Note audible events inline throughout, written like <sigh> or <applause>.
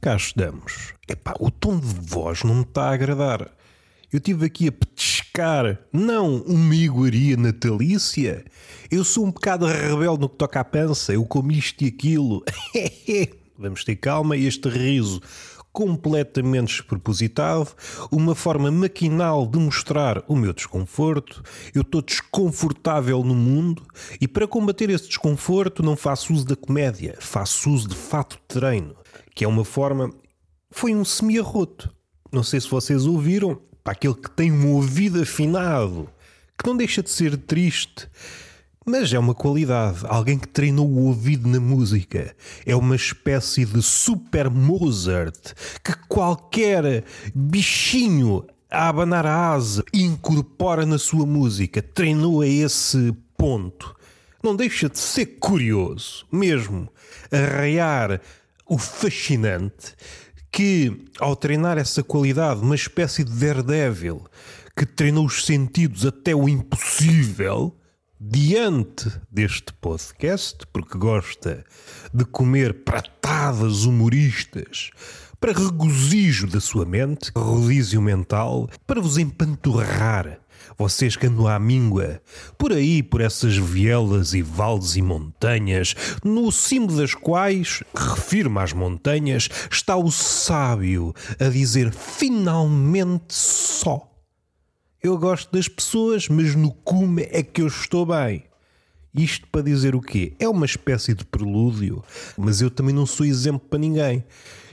cá estamos. Epá, o tom de voz não me está a agradar. Eu estive aqui a petiscar, não uma iguaria natalícia. Eu sou um bocado rebelde no que toca à pança, eu como isto e aquilo. <laughs> Vamos ter calma, este riso completamente despropositado, uma forma maquinal de mostrar o meu desconforto. Eu estou desconfortável no mundo e para combater esse desconforto não faço uso da comédia, faço uso de fato de treino, que é uma forma. Foi um semi-arroto. Não sei se vocês ouviram, para aquele que tem um ouvido afinado, que não deixa de ser triste mas é uma qualidade. Alguém que treinou o ouvido na música. É uma espécie de super Mozart que qualquer bichinho a abanar a asa incorpora na sua música. Treinou a esse ponto. Não deixa de ser curioso, mesmo, arraiar o fascinante que, ao treinar essa qualidade, uma espécie de Daredevil que treinou os sentidos até o impossível diante deste podcast, porque gosta de comer pratadas humoristas para regozijo da sua mente, rodízio mental, para vos empanturrar, vocês que andam à míngua, por aí, por essas vielas e vales e montanhas, no cimo das quais, refirmo às montanhas, está o sábio a dizer finalmente só. Eu gosto das pessoas, mas no cume é que eu estou bem. Isto para dizer o quê? É uma espécie de prelúdio, mas eu também não sou exemplo para ninguém.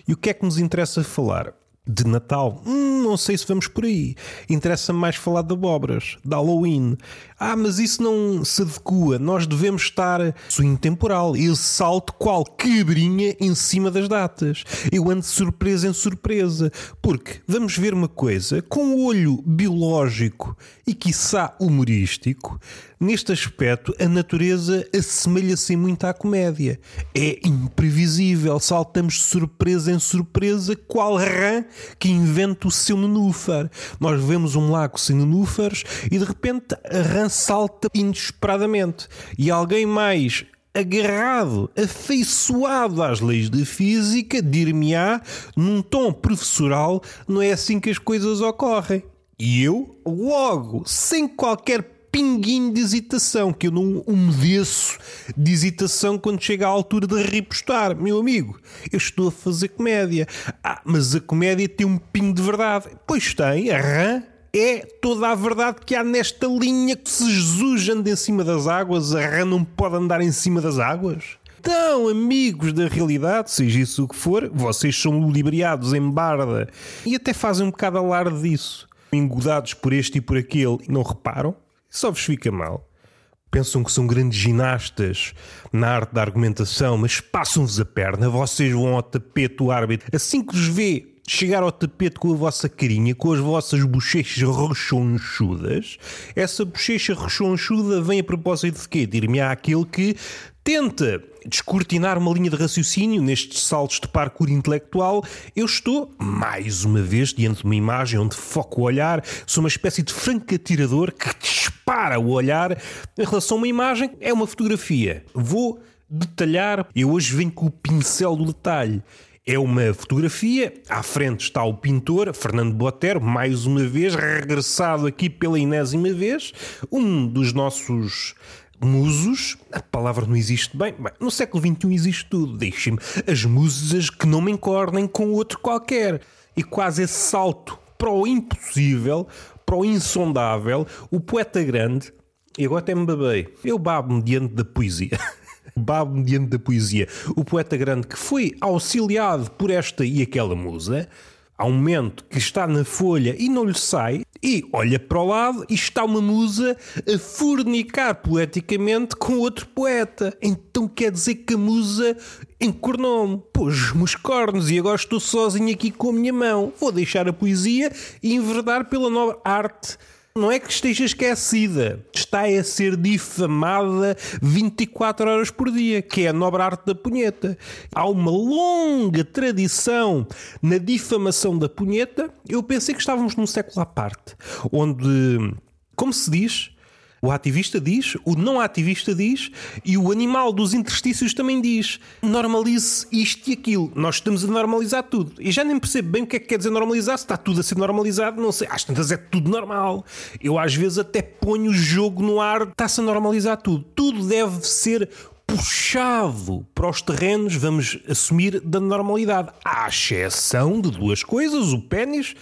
E o que é que nos interessa falar? De Natal, hum, não sei se vamos por aí. Interessa-me mais falar de abobras, de Halloween. Ah, mas isso não se adequa. Nós devemos estar swing temporal. Eu salto qual quebrinha em cima das datas. Eu ando de surpresa em surpresa. Porque vamos ver uma coisa, com o olho biológico e quiçá humorístico, neste aspecto a natureza assemelha-se muito à comédia. É imprevisível, saltamos de surpresa em surpresa, qual rã que inventa o seu nenúfar. Nós vemos um lago sem nenúfares e de repente a rã salta inesperadamente. E alguém mais agarrado, afeiçoado às leis da física, dir-me-á, num tom professoral, não é assim que as coisas ocorrem. E eu, logo, sem qualquer pinguinho de hesitação, que eu não umedeço de hesitação quando chega à altura de repostar. Meu amigo, eu estou a fazer comédia. Ah, mas a comédia tem um pingo de verdade. Pois tem, a rã é toda a verdade que há nesta linha que se Jesus anda em cima das águas, a rã não pode andar em cima das águas? Então, amigos da realidade, seja isso o que for, vocês são ludibriados em barda e até fazem um bocado alarde disso. Engodados por este e por aquele, não reparam? Só vos fica mal. Pensam que são grandes ginastas na arte da argumentação, mas passam-vos a perna, vocês vão ao tapete o árbitro. Assim que os vê chegar ao tapete com a vossa carinha, com as vossas bochechas rochonchudas, essa bochecha rochonchuda vem a propósito de quê? Dir-me àquele que tenta descortinar uma linha de raciocínio nestes saltos de parkour intelectual, eu estou, mais uma vez, diante de uma imagem onde foco o olhar, sou uma espécie de francatirador que dispara o olhar em relação a uma imagem, é uma fotografia. Vou detalhar, eu hoje venho com o pincel do detalhe. É uma fotografia, à frente está o pintor Fernando Botero, mais uma vez, regressado aqui pela enésima vez, um dos nossos musos, a palavra não existe bem, no século XXI existe tudo, deixem-me, as musas que não me encordem com outro qualquer. E quase esse salto para o impossível, para o insondável, o poeta grande, e agora até me babei, eu babo-me diante da poesia. <laughs> babo-me diante da poesia. O poeta grande que foi auxiliado por esta e aquela musa, há um momento que está na folha e não lhe sai, e olha para o lado e está uma musa a fornicar poeticamente com outro poeta. Então quer dizer que a musa encornou-me, pôs-me os cornos e agora estou sozinho aqui com a minha mão. Vou deixar a poesia e enverdar pela nova arte não é que esteja esquecida, está a ser difamada 24 horas por dia, que é a nobre arte da punheta. Há uma longa tradição na difamação da punheta. Eu pensei que estávamos num século à parte, onde, como se diz, O ativista diz, o não ativista diz e o animal dos interstícios também diz. Normalize isto e aquilo. Nós estamos a normalizar tudo. E já nem percebo bem o que é que quer dizer normalizar. Se está tudo a ser normalizado, não sei. Às tantas é tudo normal. Eu às vezes até ponho o jogo no ar, está-se a normalizar tudo. Tudo deve ser puxado para os terrenos, vamos assumir, da normalidade. À exceção de duas coisas: o pênis,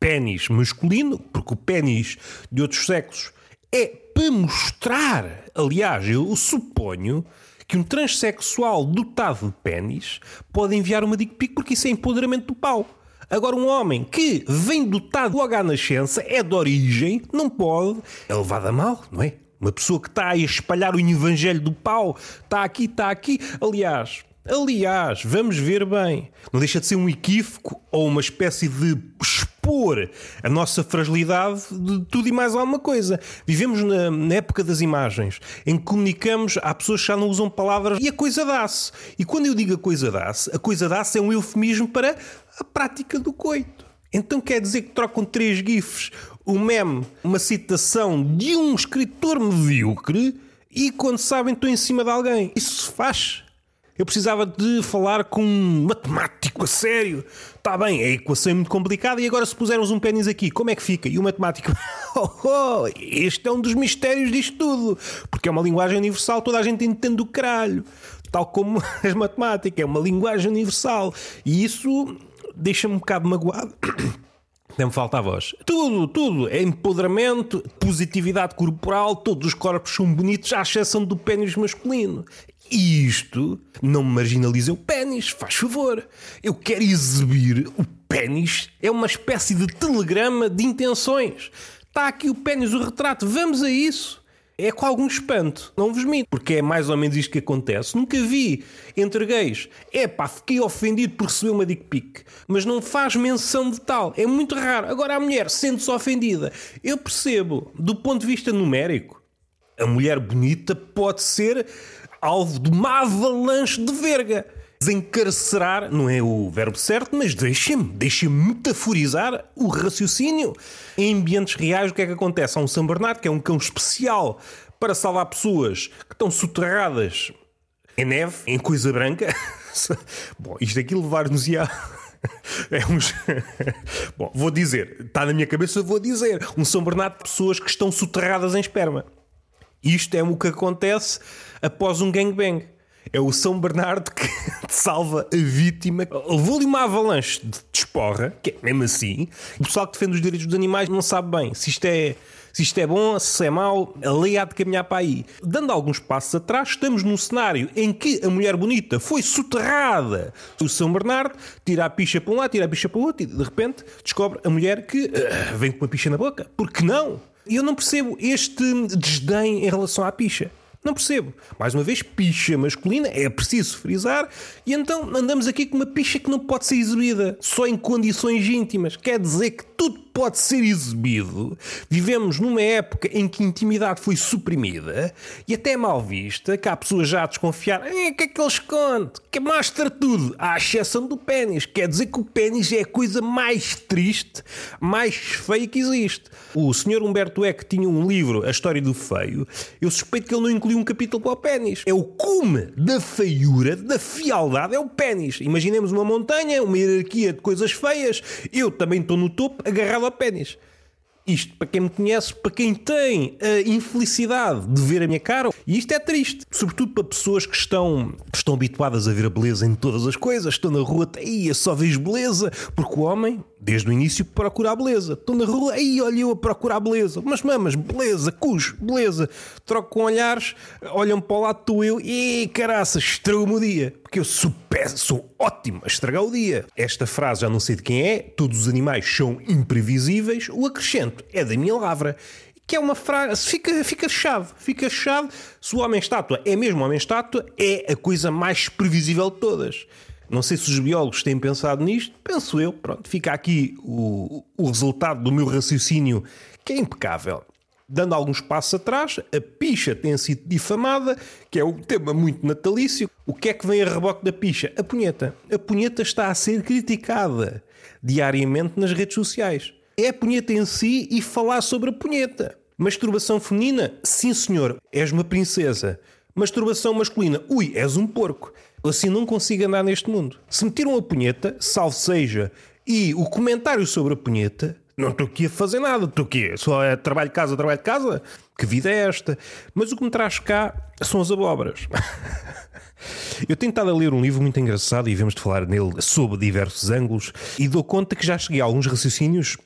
pênis masculino, porque o pênis de outros sexos é para mostrar. Aliás, eu suponho que um transexual dotado de pênis pode enviar uma dick pic porque isso é empoderamento do pau. Agora, um homem que vem dotado logo à nascença, é de origem, não pode, é levado a mal, não é? Uma pessoa que está a espalhar o evangelho do pau, está aqui, está aqui. Aliás, aliás, vamos ver bem. Não deixa de ser um equívoco ou uma espécie de expor a nossa fragilidade de tudo e mais alguma coisa. Vivemos na, na época das imagens, em que comunicamos, há pessoas que já não usam palavras e a coisa dá-se. E quando eu digo a coisa dá-se, a coisa dá-se é um eufemismo para a prática do coito. Então quer dizer que trocam três GIFs, um meme, uma citação de um escritor medíocre e quando sabem estão em cima de alguém. Isso se faz. Eu precisava de falar com um matemático a sério. Está bem, a equação é muito complicada e agora se pusermos um pênis aqui, como é que fica? E o matemático, <laughs> oh, oh, este é um dos mistérios disto tudo, porque é uma linguagem universal, toda a gente entende o caralho. Tal como <laughs> as matemáticas, é uma linguagem universal. E isso deixa-me um bocado magoado. <coughs> Nem me falta a voz. Tudo, tudo. É empoderamento, positividade corporal, todos os corpos são bonitos, à exceção do pênis masculino. E isto não me marginaliza o pênis, faz favor. Eu quero exibir o pênis. É uma espécie de telegrama de intenções. Está aqui o pênis, o retrato, vamos a isso é com algum espanto, não vos minto, porque é mais ou menos isto que acontece. Nunca vi entre gays, é pá, fiquei ofendido por receber uma dick pic, mas não faz menção de tal, é muito raro. Agora a mulher sente-se ofendida. Eu percebo, do ponto de vista numérico, a mulher bonita pode ser alvo de uma avalanche de verga. Desencarcerar não é o verbo certo, mas deixem-me, deixem-me metaforizar o raciocínio. Em ambientes reais, o que é que acontece? Há um São Bernardo, que é um cão especial para salvar pessoas que estão soterradas em neve, em coisa branca. <laughs> Bom, isto aqui levar-nos a. <laughs> É uns. <laughs> Bom, vou dizer, está na minha cabeça, vou dizer. Um São Bernardo de pessoas que estão soterradas em esperma. Isto é o que acontece após um gangbang. É o São Bernardo que <laughs> salva a vítima. Levou-lhe uma avalanche de desporra, que é mesmo assim. O pessoal que defende os direitos dos animais não sabe bem se isto é. Se isto é bom, se é mau, a lei há de caminhar para aí. Dando alguns passos atrás, estamos num cenário em que a mulher bonita foi soterrada. O São Bernardo tira a picha para um lado, tira a picha para o outro e de repente descobre a mulher que uh, vem com uma picha na boca. Por que não? E eu não percebo este desdém em relação à picha. Não percebo. Mais uma vez, picha masculina, é preciso frisar, e então andamos aqui com uma picha que não pode ser exibida, só em condições íntimas. Quer dizer que tudo pode ser exibido. Vivemos numa época em que a intimidade foi suprimida e até mal vista, que há pessoas já a desconfiar. Eh, o que é que eles contam? Que mostra tudo, à exceção do pênis. Quer dizer que o pênis é a coisa mais triste, mais feia que existe. O senhor Humberto Eco tinha um livro, A História do Feio. Eu suspeito que ele não incluiu um capítulo para o pênis. É o cume da feiura, da fialdade, é o pênis. Imaginemos uma montanha, uma hierarquia de coisas feias. Eu também estou no topo, agarrado a pênis. Isto, para quem me conhece, para quem tem a infelicidade de ver a minha cara, e isto é triste, sobretudo para pessoas que estão, estão habituadas a ver a beleza em todas as coisas, estão na rua, e só vejo beleza, porque o homem, desde o início, procura a beleza. Estão na rua, aí olha eu a procurar a beleza, mas mamas, beleza, cujo, beleza. Troco com olhares, olham para o lado, estou eu, e caraças, estragou-me o dia, porque eu sou, sou ótimo a estragar o dia. Esta frase já não sei de quem é, todos os animais são imprevisíveis, o acrescento é da minha lavra. Que é uma frase, fica, fica fechado, fica fechado. Se o homem-estátua é mesmo homem-estátua, é a coisa mais previsível de todas. Não sei se os biólogos têm pensado nisto, penso eu. Pronto, fica aqui o, o resultado do meu raciocínio, que é impecável. Dando alguns passos atrás, a picha tem sido difamada, que é um tema muito natalício. O que é que vem a reboque da picha? A punheta. A punheta está a ser criticada diariamente nas redes sociais é a punheta em si e falar sobre a punheta. Masturbação feminina? Sim, senhor, és uma princesa. Masturbação masculina? Ui, és um porco. Assim não consigo andar neste mundo. Se me tiram a punheta, salvo seja, e o comentário sobre a punheta, não estou aqui a fazer nada. Estou aqui, só é trabalho de casa, trabalho de casa. Que vida é esta? Mas o que me traz cá são as abóboras. <laughs> Eu tenho estado a ler um livro muito engraçado e vemos de falar nele sob diversos ângulos e dou conta que já cheguei a alguns raciocínios,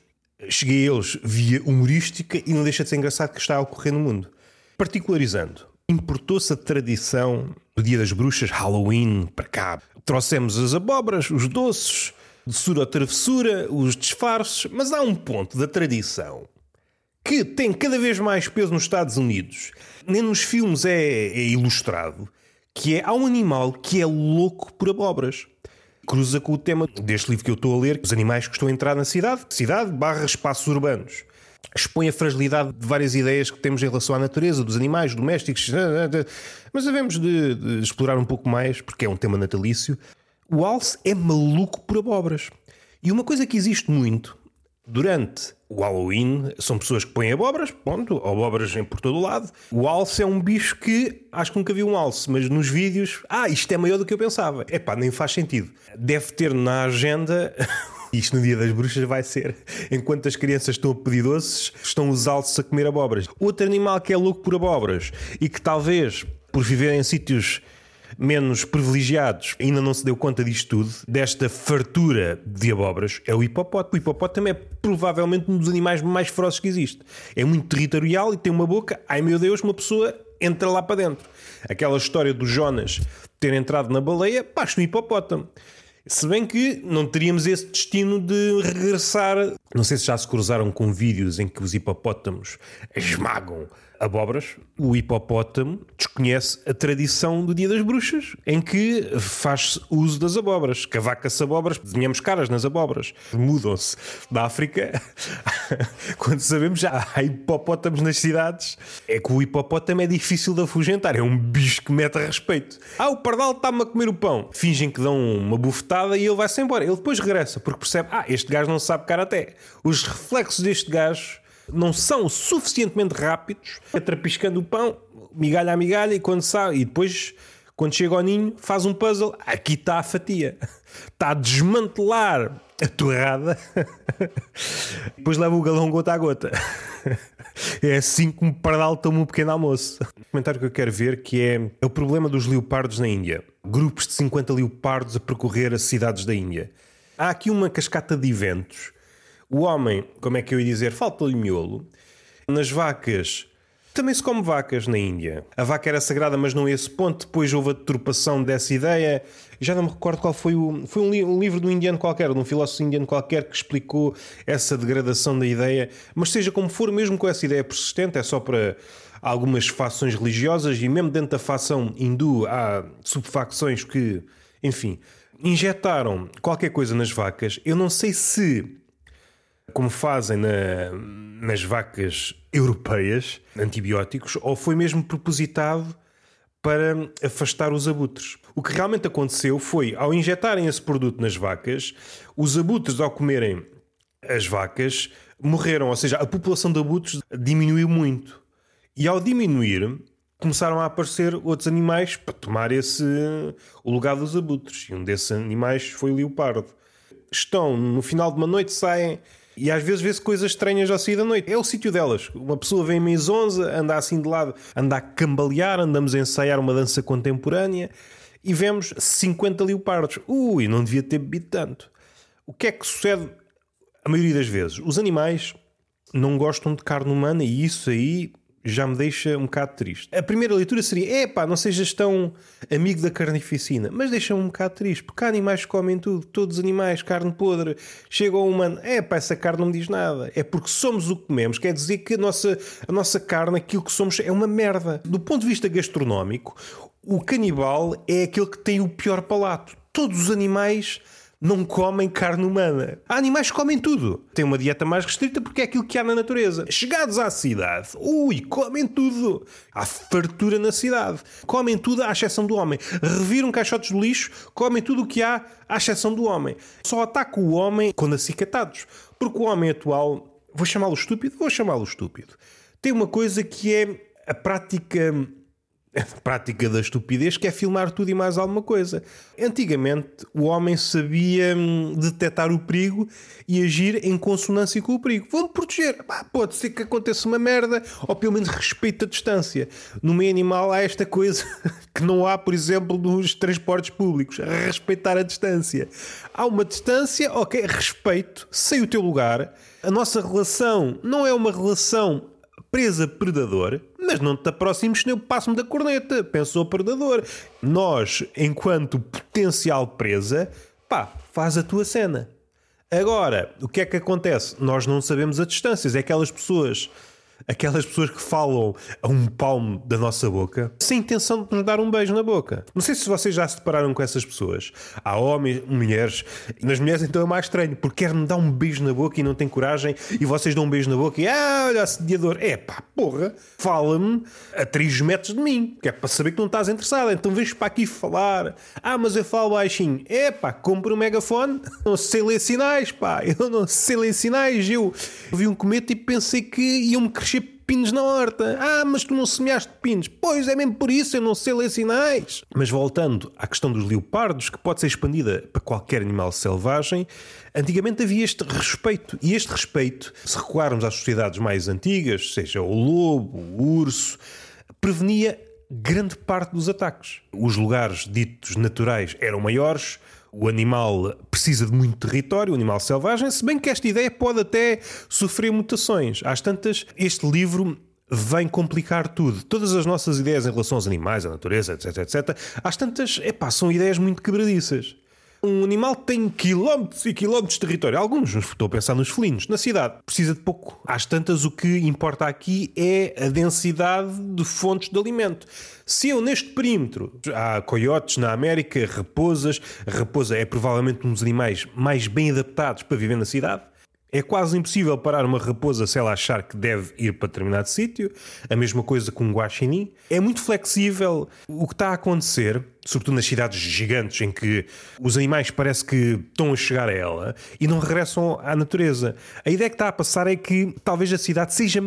cheguei a eles via humorística e não deixa de ser engraçado que está a ocorrer no mundo. Particularizando, importou-se a tradição do Dia das Bruxas, Halloween, para cá. Trouxemos as abóboras, os doces, de sura ou travessura, os disfarces, mas há um ponto da tradição que tem cada vez mais peso nos Estados Unidos, nem nos filmes é, é ilustrado, que é há um animal que é louco por abóboras. Cruza com o tema deste livro que eu estou a ler, os animais que estão a entrar na cidade, cidade barra espaços urbanos. Expõe a fragilidade de várias ideias que temos em relação à natureza, dos animais domésticos, mas devemos de, de explorar um pouco mais, porque é um tema natalício. O alce é maluco por abóboras. E uma coisa que existe muito durante o Halloween são pessoas que põem abóboras, ponto, abóboras em por todo o lado. O alce é um bicho que acho que nunca vi um alce, mas nos vídeos, ah, isto é maior do que eu pensava. É pá, nem faz sentido. Deve ter na agenda. <laughs> Isto no dia das bruxas vai ser. <laughs> Enquanto as crianças estão a pedir doces, estão os alces a comer abóboras. Outro animal que é louco por abóboras e que talvez, por viver em sítios menos privilegiados ainda não se deu conta disto tudo, desta fartura de abóboras, é o hipopótamo. O hipopótamo é provavelmente um dos animais mais ferozes que existe. É muito territorial e tem uma boca, ai meu Deus, uma pessoa entra lá para dentro. Aquela história do Jonas ter entrado na baleia, basta um hipopótamo. Se bem que não teríamos esse destino de regressar. Não sei se já se cruzaram com vídeos em que os hipopótamos esmagam abóboras, o hipopótamo desconhece a tradição do Dia das Bruxas, em que faz uso das abóboras. Cavaca-se abóboras, desenhamos caras nas abóboras. Mudam-se da África. <laughs> Quando sabemos já há hipopótamos nas cidades, é que o hipopótamo é difícil de afugentar. É um bicho que mete a respeito. Ah, o pardal está-me a comer o pão. Fingem que dão uma bufetada e ele vai-se embora. Ele depois regressa, porque percebe, ah, este gajo não sabe karaté. Os reflexos deste gajo não são suficientemente rápidos, atrapiscando o pão, migalha a migalha, e quando sai, e depois, quando chega ao ninho, faz um puzzle. Aqui está a fatia. Está a desmantelar a torrada, depois leva o galão gota a gota. É assim que um pardal toma um pequeno almoço. O comentário que eu quero ver que é, é o problema dos leopardos na Índia. Grupos de 50 leopardos a percorrer as cidades da Índia. Há aqui uma cascata de eventos o homem, como é que eu ia dizer, falta-lhe miolo. Nas vacas, também se come vacas na Índia. A vaca era sagrada, mas não a esse ponto. Depois houve a deturpação dessa ideia. Já não me recordo qual foi o. Foi um, li um livro de um indiano qualquer, de um filósofo indiano qualquer, que explicou essa degradação da ideia. Mas seja como for, mesmo com essa ideia persistente, é só para algumas fações religiosas e mesmo dentro da facção hindu há subfacções que, enfim, injetaram qualquer coisa nas vacas. Eu não sei se como fazem na, nas vacas europeias, antibióticos, ou foi mesmo propositado para afastar os abutres. O que realmente aconteceu foi, ao injetarem esse produto nas vacas, os abutres, ao comerem as vacas, morreram. Ou seja, a população de abutres diminuiu muito. E ao diminuir, começaram a aparecer outros animais para tomar esse, o lugar dos abutres. E um desses animais foi o leopardo. Estão, no final de uma noite, saem e às vezes vê-se coisas estranhas ao sair da noite. É o sítio delas. Uma pessoa vem mês 11, anda assim de lado, anda a cambalear, andamos a ensaiar uma dança contemporânea e vemos 50 leopardos. Ui, não devia ter bebido tanto. O que é que sucede a maioria das vezes? Os animais não gostam de carne humana e isso aí já me deixa um bocado triste. A primeira leitura seria: é pá, não sejas tão amigo da carnificina, mas deixa-me um bocado triste, porque há animais que comem tudo, todos os animais, carne podre. Chega ao humano: é pá, essa carne não me diz nada. É porque somos o que comemos, quer dizer que a nossa, a nossa carne, aquilo que somos, é uma merda. Do ponto de vista gastronómico, o canibal é aquele que tem o pior palato. Todos os animais não comem carne humana. Há animais que comem tudo. Têm uma dieta mais restrita porque é aquilo que há na natureza. Chegados à cidade, ui, comem tudo. Há fartura na cidade. Comem tudo à exceção do homem. Reviram caixotes de lixo, comem tudo o que há à exceção do homem. Só atacam o homem quando acicatados. Porque o homem atual, vou chamá-lo estúpido? Vou chamá-lo estúpido tem uma coisa que é a prática <laughs> prática da estupidez que é filmar tudo e mais alguma coisa. Antigamente o homem sabia hum, detectar o perigo e agir em consonância com o perigo. Vão-me proteger. pode ser que aconteça uma merda, ou pelo menos respeito a distância. No meio animal há esta coisa <laughs> que não há, por exemplo, nos transportes públicos: respeitar a distância. Há uma distância, ok, respeito, sei o teu lugar. A nossa relação não é uma relação presa-predador, mas não te aproximes nem eu passo-me da corneta, pensou o predador. Nós, enquanto potencial presa, pá, faz a tua cena. Agora, o que é que acontece? Nós não sabemos as distâncias. É aquelas pessoas aquelas pessoas que falam a um palmo da nossa boca sem intenção de nos dar um beijo na boca. Não sei se vocês já se depararam com essas pessoas. Há homens, mulheres, nas mulheres então é mais estranho, porque quer-me dar um beijo na boca e não tem coragem, e vocês dão um beijo na boca e ah, olha, assediador. É pá, porra, fala-me a 3 metros de mim, que é para saber que não estás interessado. Então vês para aqui falar. Ah, mas eu falo baixinho. É pá, compra um megafone, <laughs> não sei ler sinais, pá, eu não sei ler sinais. Eu vi um cometa e pensei que iam-me crescer pinos na horta. Ah, mas tu não semeaste pinos. Pois é mesmo por isso eu não sei ler sinais. Mas voltando à questão dos leopardos, que pode ser expandida para qualquer animal selvagem, antigamente havia este respeito. E este respeito, se recuarmos às sociedades mais antigas, seja o lobo, o urso, prevenia grande parte dos ataques. Os lugares ditos naturais eram maiores, o animal precisa de muito território, o animal selvagem, se bem que esta ideia pode até sofrer mutações. Às tantas, este livro vem complicar tudo. Todas as nossas ideias em relação aos animais, à natureza, etc, etc, às tantas, epá, são ideias muito quebradiças. Um animal tem quilómetros e quilómetros de território. Alguns, estou a pensar nos felinos, na cidade. Precisa de pouco. Às tantas, o que importa aqui é a densidade de fontes de alimento. Se eu neste perímetro há coiotes na América, raposas, a raposa é provavelmente um dos animais mais bem adaptados para viver na cidade. É quase impossível parar uma raposa se ela achar que deve ir para determinado sítio. A mesma coisa com um guaxinim. É muito flexível o que está a acontecer, sobretudo nas cidades gigantes em que os animais parece que estão a chegar a ela e não regressam à natureza. A ideia que está a passar é que talvez a cidade seja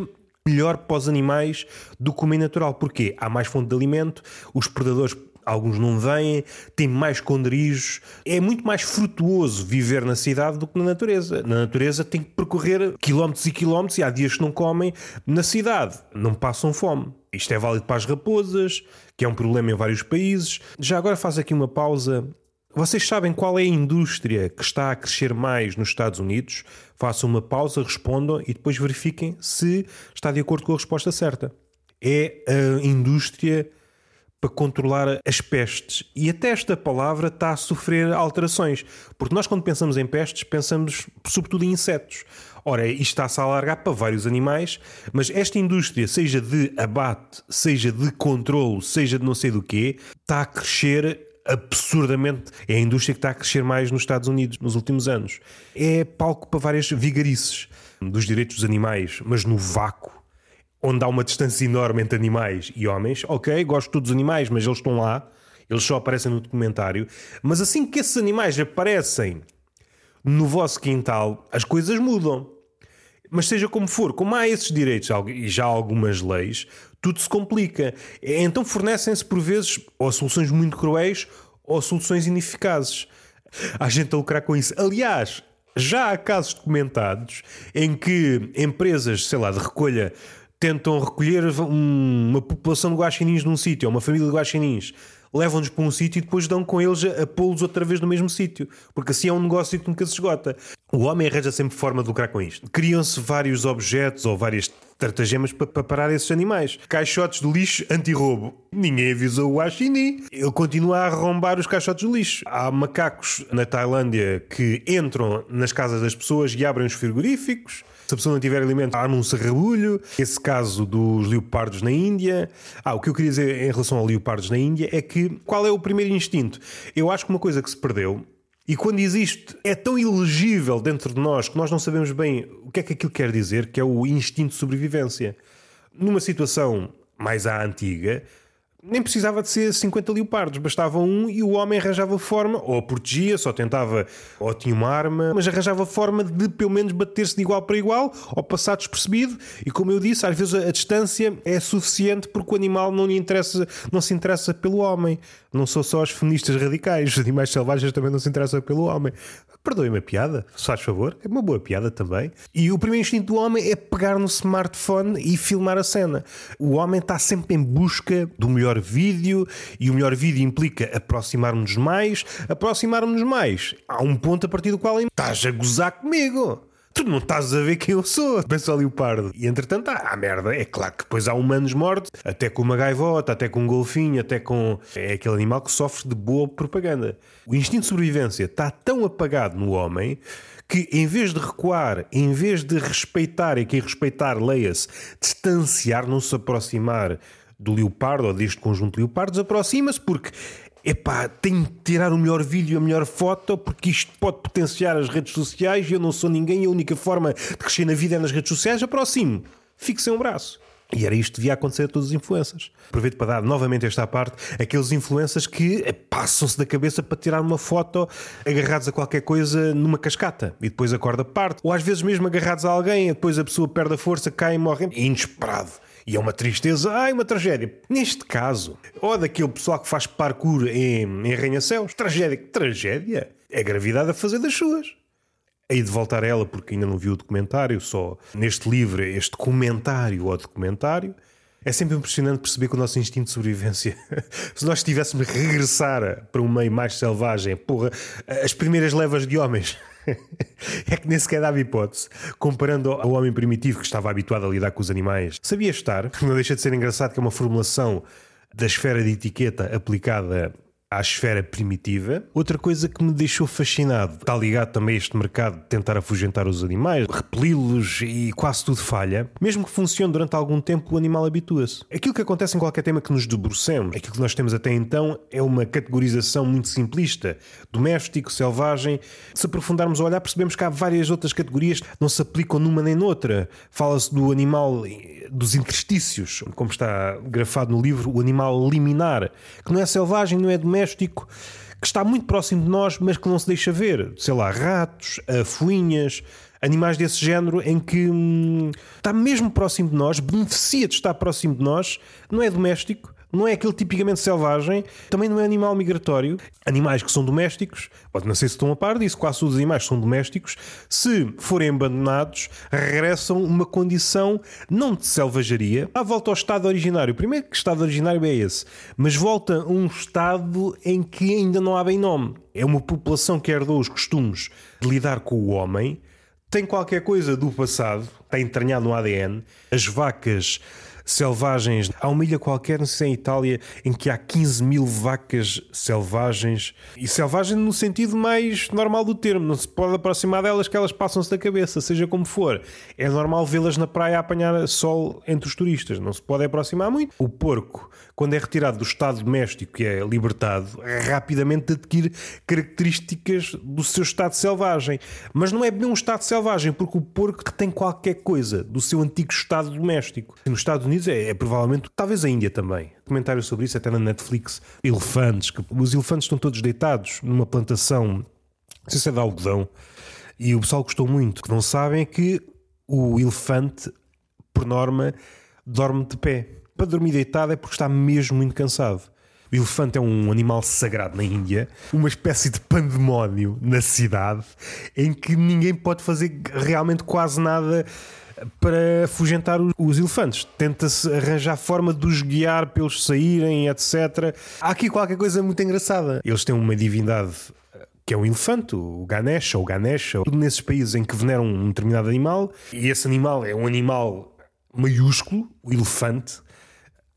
melhor para os animais do que o meio natural. Porquê? Há mais fonte de alimento, os predadores alguns não vêm, tem mais esconderijos. É muito mais frutuoso viver na cidade do que na natureza. Na natureza tem que percorrer quilómetros e quilómetros e há dias que não comem. Na cidade não passam fome. Isto é válido para as raposas, que é um problema em vários países. Já agora faz aqui uma pausa. Vocês sabem qual é a indústria que está a crescer mais nos Estados Unidos? Façam uma pausa, respondam e depois verifiquem se está de acordo com a resposta certa. É a indústria para controlar as pestes. E até esta palavra está a sofrer alterações, porque nós, quando pensamos em pestes, pensamos sobretudo em insetos. Ora, isto está-se a alargar para vários animais, mas esta indústria, seja de abate, seja de controlo, seja de não sei do quê, está a crescer absurdamente. É a indústria que está a crescer mais nos Estados Unidos nos últimos anos. É palco para várias vigarices dos direitos dos animais, mas no vácuo onde há uma distância enorme entre animais e homens. Ok, gosto de todos os animais, mas eles estão lá, eles só aparecem no documentário. Mas assim que esses animais aparecem no vosso quintal, as coisas mudam. Mas seja como for, como há esses direitos e já há algumas leis, tudo se complica. Então fornecem-se por vezes ou soluções muito cruéis ou soluções ineficazes. Há gente a lucrar com isso. Aliás, já há casos documentados em que empresas, sei lá, de recolha tentam recolher uma população de guaxinins num sítio, ou uma família de guaxinins, levam-nos para um sítio e depois dão com eles a, pô-los outra vez no mesmo sítio, porque assim é um negócio que nunca se esgota. O homem arranja sempre forma de lucrar com isto. Criam-se vários objetos ou várias tratagemas para, para parar esses animais. Caixotes de lixo anti-roubo. Ninguém avisou o Guaxinim. Ele continua a arrombar os caixotes de lixo. Há macacos na Tailândia que entram nas casas das pessoas e abrem os frigoríficos. Se a pessoa não tiver alimento, há um serrabulho. Esse caso dos leopardos na Índia. Ah, o que eu queria dizer em relação a leopardos na Índia é que qual é o primeiro instinto? Eu acho que uma coisa que se perdeu e quando existe, é tão ilegível dentro de nós que nós não sabemos bem o que é que aquilo quer dizer, que é o instinto de sobrevivência. Numa situação mais à antiga, nem precisava de ser 50 leopardos, bastava um e o homem arranjava forma, ou protegia, só tentava, ou tinha uma arma, mas arranjava forma de pelo menos bater-se de igual para igual, ou passar despercebido. E como eu disse, às vezes a, distância é suficiente porque o animal não lhe interessa, não se interessa pelo homem. Não são só os feministas radicais, <laughs> os animais selvagens também não se interessam pelo homem. Perdoe-me a piada, se faz favor, é uma boa piada também. E o primeiro instinto do homem é pegar no smartphone e filmar a cena. O homem está sempre em busca do melhor vídeo e o melhor vídeo implica aproximar-nos mais. Aproximar-nos mais, há um ponto a partir do qual estás a gozar comigo. Tu não estás a ver quem eu sou, <laughs> pensa o leopardo. E entretanto, há, merda. É claro que depois há humanos mortos, até com uma gaivota, até com um golfinho, até com. É aquele animal que sofre de boa propaganda. O instinto de sobrevivência está tão apagado no homem que, em vez de recuar, em vez de respeitar, e quem respeitar, leia-se, distanciar, não se aproximar do leopardo ou deste conjunto de leopardos, aproxima-se porque epá, tenho de tirar o melhor vídeo, a melhor foto, porque isto pode potenciar as redes sociais e eu não sou ninguém, a única forma de crescer na vida é nas redes sociais, aproximo, fique sem um braço. E era isto que devia acontecer a todos os influencers. Aproveito para dar novamente esta parte, aqueles influencers que passam-se da cabeça para tirar uma foto agarrados a qualquer coisa numa cascata e depois a corda parte. Ou às vezes mesmo agarrados a alguém depois a pessoa perde a força, cai e morre. Inesperado. E é uma tristeza, ai, uma tragédia. Neste caso, ou daquele pessoal que faz parkour em, em arranha-céus, tragédia. Tragédia? É gravidade a fazer das suas. Hei de voltar a ela porque ainda não vi o documentário, só neste livro, este comentário ao documentário. É sempre impressionante perceber que o nosso instinto de sobrevivência, <laughs> se nós tivéssemos regressar para um meio mais selvagem, porra, as primeiras levas de homens <laughs> é que nem sequer dava hipótese. Comparando ao homem primitivo que estava habituado a lidar com os animais, sabia estar, não deixa de ser engraçado que é uma formulação da esfera de etiqueta aplicada à esfera primitiva. Outra coisa que me deixou fascinado está ligado também a este mercado de tentar afugentar os animais, repeli-los e quase tudo falha. Mesmo que funcione durante algum tempo, o animal habitua-se. Aquilo que acontece em qualquer tema que nos debrucemos, aquilo que nós temos até então, é uma categorização muito simplista: doméstico, selvagem. Se aprofundarmos a olhar, percebemos que há várias outras categorias não se aplicam numa nem noutra. Fala-se do animal dos interstícios, como está grafado no livro, o animal liminar, que não é selvagem, não é doméstico, que está muito próximo de nós, mas que não se deixa ver. Sei lá, ratos, afuinhas, animais desse género em que hum, está mesmo próximo de nós, beneficia de estar próximo de nós, não é doméstico, não é aquele tipicamente selvagem, também não é animal migratório. Animais que são domésticos, não sei se estão a par disso, quase todos os animais são domésticos, se forem abandonados, regressam uma condição não de selvageria, à volta ao estado originário. Primeiro que estado originário é esse, mas volta a um estado em que ainda não há bem nome. É uma população que herdou os costumes de lidar com o homem, tem qualquer coisa do passado, está entranhado no ADN. As vacas selvagens. Há uma ilha qualquer, não sei se é em Itália, em que há 15 mil vacas selvagens. E selvagem no sentido mais normal do termo. Não se pode aproximar delas que elas passam-se da cabeça, seja como for. É normal vê-las na praia a apanhar sol entre os turistas. Não se pode aproximar muito. O porco, quando é retirado do estado doméstico e é libertado, rapidamente adquire características do seu estado selvagem. Mas não é bem um estado selvagem, porque o porco tem qualquer coisa do seu antigo estado doméstico. Nos Estados Unidos é, é, provavelmente, talvez a Índia também. Comentário sobre isso até na Netflix. Elefantes, que os elefantes estão todos deitados numa plantação, não sei se é de algodão, e o pessoal gostou muito. O que não sabem é que o elefante, por norma, dorme de pé. Para dormir deitado é porque está mesmo muito cansado. O elefante é um animal sagrado na Índia, uma espécie de pandemónio na cidade, em que ninguém pode fazer realmente quase nada para afugentar os elefantes. Tenta-se arranjar forma de os guiar para eles saírem, etc. Há aqui qualquer coisa muito engraçada. Eles têm uma divindade eh, que é um elefante, o Ganesha ou Ganesha, tudo nesses países em que veneram um determinado animal, e esse animal é um animal maiúsculo, o elefante.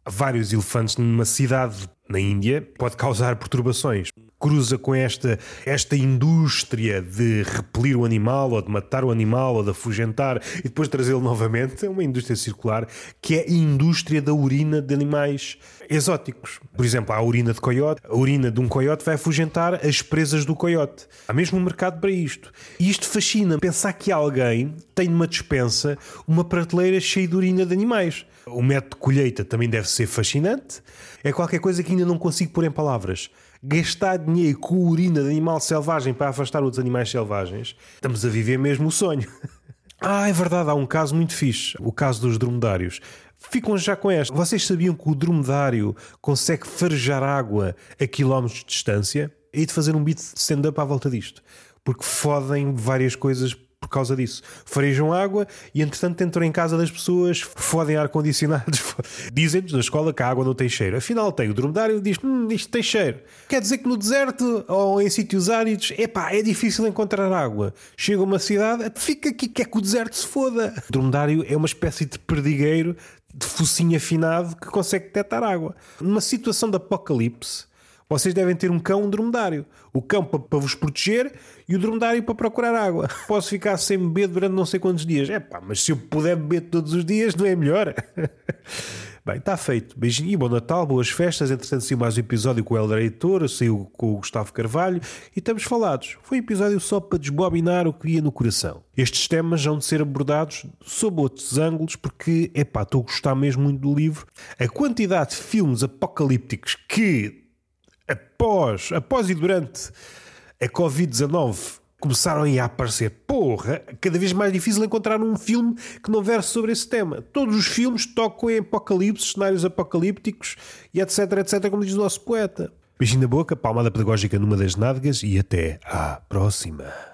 Vários elefantes numa cidade na Índia pode causar perturbações cruza com esta, esta indústria de repelir o animal, ou de matar o animal, ou de afugentar e depois trazê-lo novamente. É uma indústria circular que é a indústria da urina de animais exóticos. Por exemplo, a urina de coiote. A urina de um coiote vai afugentar as presas do coiote. Há mesmo um mercado para isto. E isto fascina. Pensar que alguém tem numa dispensa uma prateleira cheia de urina de animais. O método de colheita também deve ser fascinante. É qualquer coisa que ainda não consigo pôr em palavras. Gastar dinheiro com urina de animal selvagem para afastar outros animais selvagens. Estamos a viver mesmo o sonho. <laughs> Ah, é verdade, há um caso muito fixe, o caso dos dromedários. Ficam já com esta. Vocês sabiam que o dromedário consegue farejar água a quilómetros de distância? E de fazer um beat stand-up à volta disto. Porque fodem várias coisas por causa disso. Farejam água e, entretanto, entram em casa das pessoas, fodem ar-condicionados. <laughs> Dizem-nos na escola que a água não tem cheiro. Afinal, tem. O dromedário diz: hum, isto tem cheiro. Quer dizer que no deserto ou em sítios áridos, epá, é difícil encontrar água. Chega uma cidade, fica aqui, quer que o deserto se foda. O dromedário é uma espécie de perdigueiro de focinho afinado que consegue detectar água. Numa situação de apocalipse, vocês devem ter um cão, um dromedário. O cão para, para vos proteger e o dromedário para procurar água. <laughs> Posso ficar sem beber durante não sei quantos dias. É pá, mas se eu puder beber todos os dias, não é melhor? <laughs> Bem, está feito. Beijinho, bom Natal, boas festas. Entretanto, saiu mais um episódio com o Helder Heitor, saiu com o Gustavo Carvalho e estamos falados. Foi um episódio só para desbobinar o que ia no coração. Estes temas vão de ser abordados sob outros ângulos, porque, é pá, estou a gostar mesmo muito do livro. A quantidade de filmes apocalípticos que, após, após e durante a Covid-19 começaram a aparecer. Porra, cada vez mais difícil encontrar um filme que não verse sobre esse tema. Todos os filmes tocam em apocalipse, cenários apocalípticos e etc, etc, como diz o nosso poeta. Beijinho na boca, palmada pedagógica numa das nádegas e até à próxima.